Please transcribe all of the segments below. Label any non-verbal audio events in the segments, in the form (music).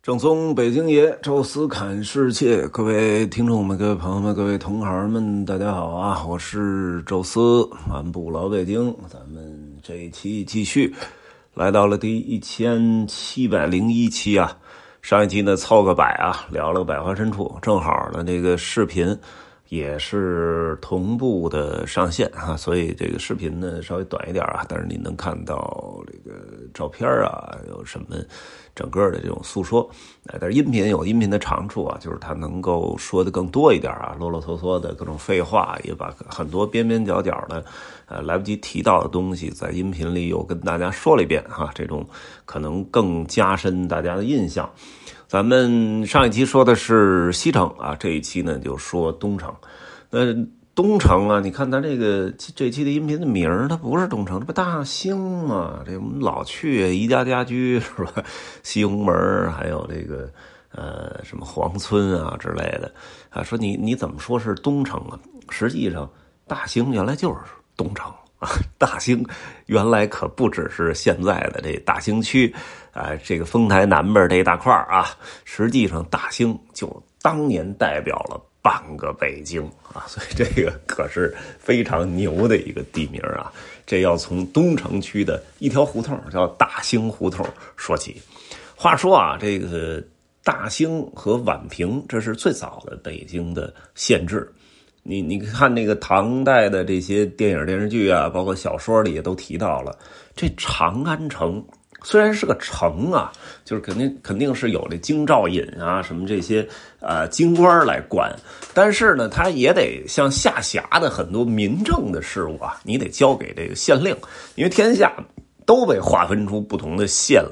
正宗北京爷，宙斯侃世界，各位听众们、各位朋友们、各位同行们，大家好啊！我是宙斯，漫步老北京。咱们这一期继续来到了第一千七百零一期啊。上一期呢凑个百啊，聊了个百花深处，正好呢这个视频也是同步的上线啊，所以这个视频呢稍微短一点啊，但是你能看到这个照片啊，有什么？整个的这种诉说，但是音频有音频的长处啊，就是它能够说的更多一点啊，啰啰嗦嗦的各种废话，也把很多边边角角的，呃，来不及提到的东西，在音频里又跟大家说了一遍哈，这种可能更加深大家的印象。咱们上一期说的是西城啊，这一期呢就说东城，那。东城啊，你看他这个这期的音频的名儿，它不是东城，这不大兴吗？这我们老去宜家家居是吧？西红门还有这个呃什么黄村啊之类的啊。说你你怎么说是东城啊？实际上大兴原来就是东城啊。大兴原来可不只是现在的这大兴区啊，这个丰台南边这一大块啊。实际上大兴就当年代表了。半个北京 (laughs) 啊，所以这个可是非常牛的一个地名啊！这要从东城区的一条胡同叫大兴胡同说起。话说啊，这个大兴和宛平，这是最早的北京的县制。你你看那个唐代的这些电影电视剧啊，包括小说里也都提到了这长安城。虽然是个城啊，就是肯定肯定是有这京兆尹啊什么这些呃京官来管，但是呢，他也得像下辖的很多民政的事务啊，你得交给这个县令，因为天下都被划分出不同的县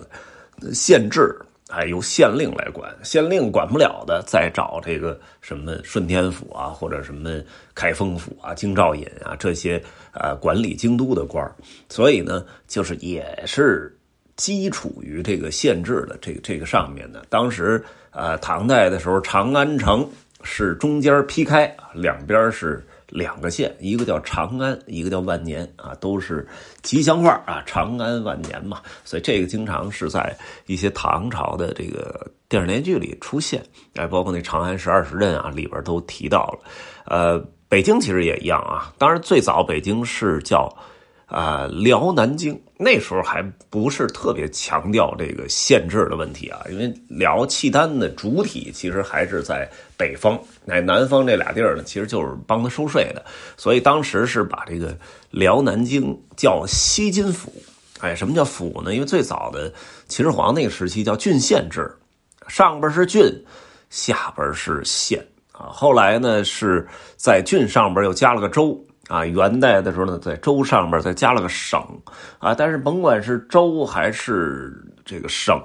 县制，哎，由县令来管，县令管不了的，再找这个什么顺天府啊，或者什么开封府啊、京兆尹啊这些呃管理京都的官所以呢，就是也是。基础于这个县制的这个这个上面的，当时呃唐代的时候，长安城是中间劈开，两边是两个县，一个叫长安，一个叫万年啊，都是吉祥话啊，长安万年嘛，所以这个经常是在一些唐朝的这个电视连续剧里出现，哎，包括那《长安十二时辰》啊，里边都提到了。呃，北京其实也一样啊，当然最早北京是叫。啊，辽南京那时候还不是特别强调这个县制的问题啊，因为辽契丹的主体其实还是在北方，哎，南方这俩地儿呢，其实就是帮他收税的，所以当时是把这个辽南京叫西津府。哎，什么叫府呢？因为最早的秦始皇那个时期叫郡县制，上边是郡，下边是县啊。后来呢，是在郡上边又加了个州。啊，元代的时候呢，在州上面再加了个省，啊，但是甭管是州还是这个省，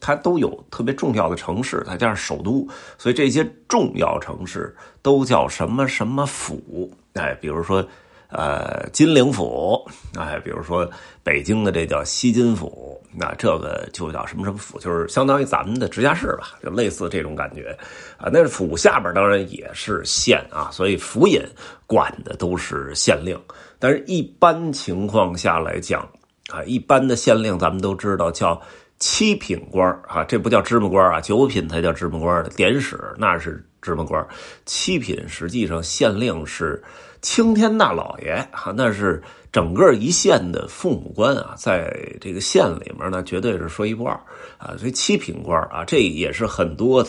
它都有特别重要的城市，再加上首都，所以这些重要城市都叫什么什么府，哎，比如说。呃，金陵府，哎，比如说北京的这叫西津府，那这个就叫什么什么府，就是相当于咱们的直辖市吧，就类似这种感觉啊。那府下边当然也是县啊，所以府尹管的都是县令。但是一般情况下来讲啊，一般的县令咱们都知道叫七品官啊，这不叫芝麻官啊，九品才叫芝麻官的，典史那是芝麻官，七品实际上县令是。青天大老爷啊，那是整个一县的父母官啊，在这个县里面呢，绝对是说一不二啊。所以七品官啊，这也是很多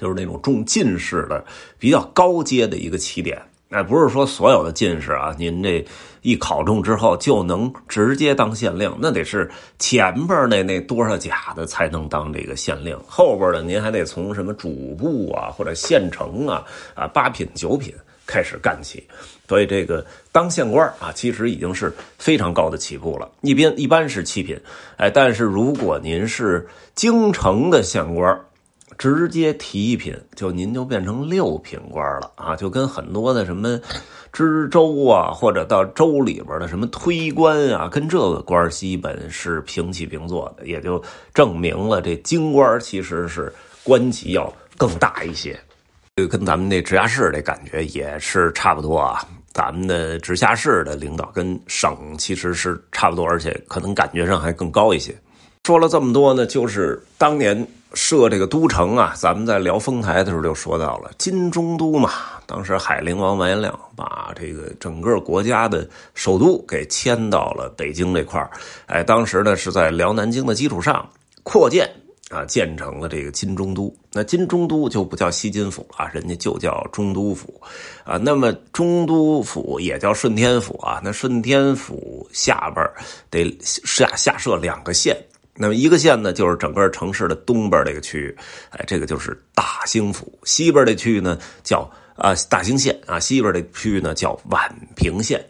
就是那种中进士的比较高阶的一个起点。哎，不是说所有的进士啊，您这一考中之后就能直接当县令，那得是前边那那多少甲的才能当这个县令，后边的您还得从什么主簿啊或者县城啊啊八品九品。开始干起，所以这个当县官啊，其实已经是非常高的起步了。一边一般是七品，哎，但是如果您是京城的县官，直接提一品，就您就变成六品官了啊，就跟很多的什么知州啊，或者到州里边的什么推官啊，跟这个官基本是平起平坐的，也就证明了这京官其实是官级要更大一些。这个跟咱们那直辖市这感觉也是差不多啊，咱们的直辖市的领导跟省其实是差不多，而且可能感觉上还更高一些。说了这么多呢，就是当年设这个都城啊，咱们在聊丰台的时候就说到了金中都嘛。当时海陵王完颜亮把这个整个国家的首都给迁到了北京这块儿，哎，当时呢是在辽南京的基础上扩建啊，建成了这个金中都。那金中都就不叫西金府了，人家就叫中都府啊。那么中都府也叫顺天府啊。那顺天府下边得下下设两个县。那么一个县呢，就是整个城市的东边这个区域，哎，这个就是大兴府；西边的区域呢，叫啊大兴县啊；西边的区域呢，叫宛平县。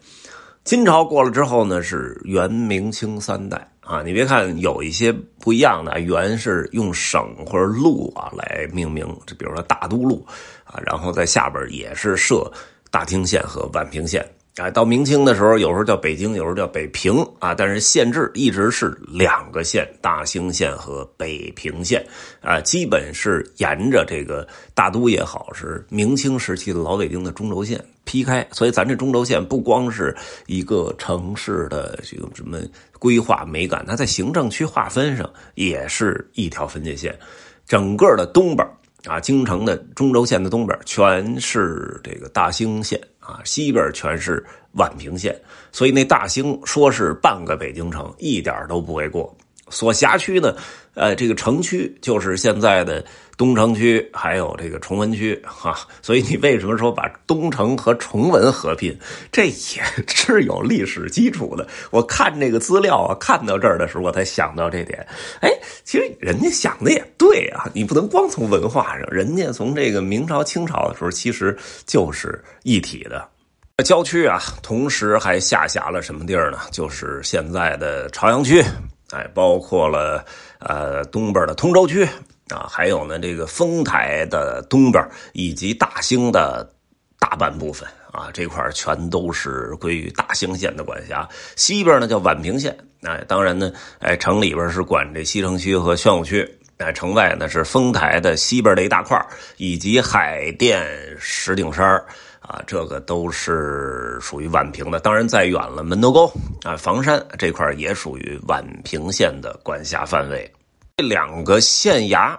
金朝过了之后呢，是元、明、清三代啊。你别看有一些不一样的，原是用省或者路啊来命名，就比如说大都路啊，然后在下边也是设大厅县和宛平县。啊，到明清的时候，有时候叫北京，有时候叫北平啊，但是县制一直是两个县，大兴县和北平县啊，基本是沿着这个大都也好，是明清时期的老北京的中轴线劈开，所以咱这中轴线不光是一个城市的这个什么规划美感，它在行政区划分上也是一条分界线，整个的东边啊，京城的中轴线的东边全是这个大兴县。啊，西边全是宛平县，所以那大兴说是半个北京城，一点都不为过。所辖区呢，呃，这个城区就是现在的东城区，还有这个崇文区，哈。所以你为什么说把东城和崇文合并？这也 (laughs) 是有历史基础的。我看这个资料啊，看到这儿的时候，我才想到这点。哎，其实人家想的也对啊，你不能光从文化上，人家从这个明朝、清朝的时候，其实就是一体的。郊区啊，同时还下辖了什么地儿呢？就是现在的朝阳区。哎，包括了呃东边的通州区啊，还有呢这个丰台的东边以及大兴的大半部分啊，这块全都是归于大兴县的管辖。西边呢叫宛平县，哎，当然呢，哎城里边是管这西城区和宣武区，哎，城外呢是丰台的西边的一大块以及海淀石景山啊，这个都是属于宛平的。当然，再远了，门头沟啊、房山这块也属于宛平县的管辖范围。这两个县衙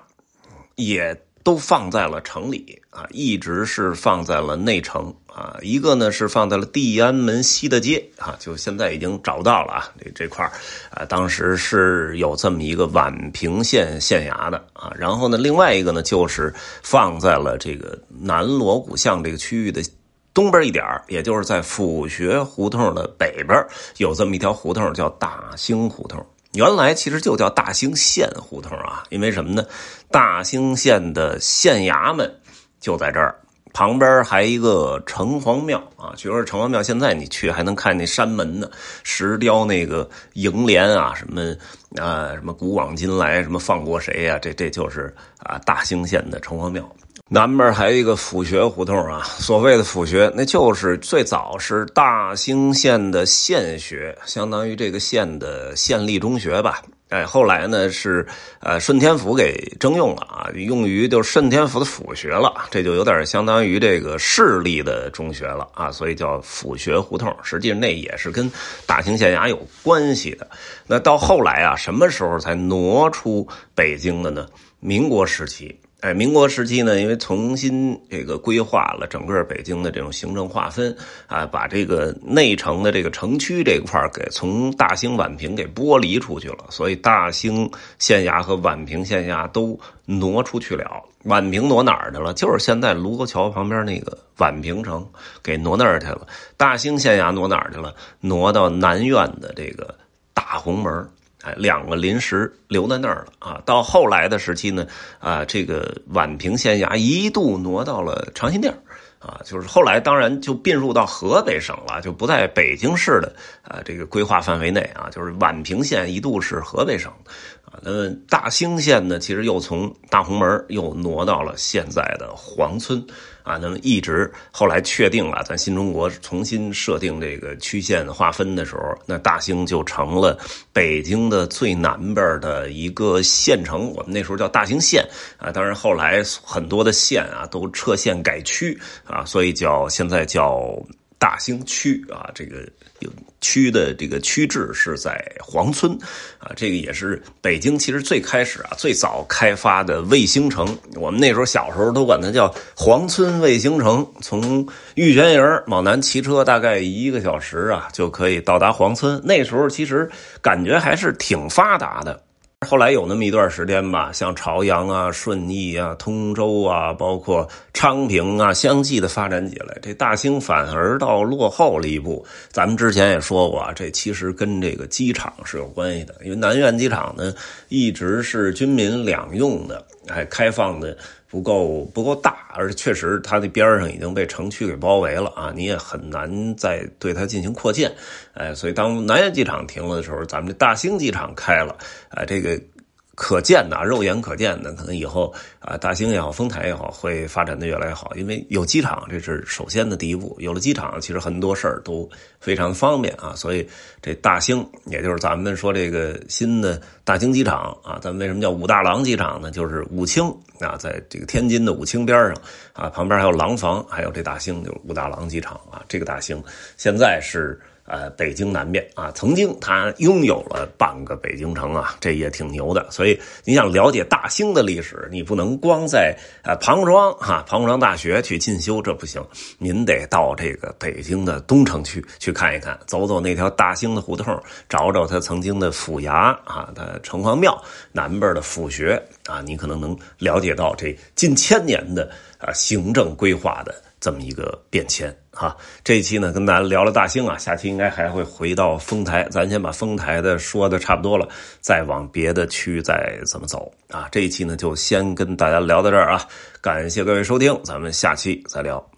也都放在了城里啊，一直是放在了内城啊。一个呢是放在了地安门西的街啊，就现在已经找到了啊。这这块啊，当时是有这么一个宛平县县衙的啊。然后呢，另外一个呢就是放在了这个南锣鼓巷这个区域的。东边一点也就是在府学胡同的北边，有这么一条胡同叫大兴胡同。原来其实就叫大兴县胡同啊，因为什么呢？大兴县的县衙门就在这儿，旁边还一个城隍庙啊。据说城隍庙现在你去还能看那山门呢，石雕那个楹联啊，什么啊什么古往今来，什么放过谁呀？这这就是啊大兴县的城隍庙。南边还有一个府学胡同啊，所谓的府学，那就是最早是大兴县的县学，相当于这个县的县立中学吧。哎，后来呢是呃顺天府给征用了啊，用于就是顺天府的府学了，这就有点相当于这个市立的中学了啊，所以叫府学胡同。实际上那也是跟大兴县衙有关系的。那到后来啊，什么时候才挪出北京的呢？民国时期。哎，民国时期呢，因为重新这个规划了整个北京的这种行政划分啊，把这个内城的这个城区这块给从大兴宛平给剥离出去了，所以大兴县衙和宛平县衙都挪出去了。宛平挪哪儿去了？就是现在卢沟桥旁边那个宛平城，给挪那儿去了。大兴县衙挪哪儿去了？挪到南苑的这个大红门。哎，两个临时留在那儿了啊！到后来的时期呢，啊，这个宛平县衙一度挪到了长辛店啊，就是后来当然就并入到河北省了，就不在北京市的啊这个规划范围内啊，就是宛平县一度是河北省。那么大兴县呢，其实又从大红门又挪到了现在的黄村，啊，那么一直后来确定了，咱新中国重新设定这个区县划分的时候，那大兴就成了北京的最南边的一个县城，我们那时候叫大兴县，啊，当然后来很多的县啊都撤县改区，啊，所以叫现在叫。大兴区啊，这个有区的这个区治是在黄村啊，这个也是北京其实最开始啊最早开发的卫星城。我们那时候小时候都管它叫黄村卫星城。从玉泉营往南骑车大概一个小时啊，就可以到达黄村。那时候其实感觉还是挺发达的。后来有那么一段时间吧，像朝阳啊、顺义啊、通州啊，包括昌平啊，相继的发展起来。这大兴反而到落后了一步。咱们之前也说过啊，这其实跟这个机场是有关系的。因为南苑机场呢，一直是军民两用的，哎开放的不够不够大，而且确实它那边上已经被城区给包围了啊，你也很难再对它进行扩建。哎，所以当南苑机场停了的时候，咱们这大兴机场开了，哎，这个。可见的，肉眼可见的，可能以后啊，大兴也好，丰台也好，会发展的越来越好。因为有机场，这是首先的第一步。有了机场，其实很多事儿都非常方便啊。所以这大兴，也就是咱们说这个新的大兴机场啊，咱们为什么叫武大郎机场呢？就是武清啊，在这个天津的武清边上啊，旁边还有廊坊，还有这大兴，就是武大郎机场啊。这个大兴现在是。呃，北京南边啊，曾经它拥有了半个北京城啊，这也挺牛的。所以你想了解大兴的历史，你不能光在呃庞庄哈庞庄大学去进修，这不行。您得到这个北京的东城区去看一看，走走那条大兴的胡同，找找它曾经的府衙啊，它城隍庙南边的府学啊，你可能能了解到这近千年的啊行政规划的。这么一个变迁哈，这一期呢跟大家聊了大兴啊，下期应该还会回到丰台，咱先把丰台的说的差不多了，再往别的区再怎么走啊。这一期呢就先跟大家聊到这儿啊，感谢各位收听，咱们下期再聊。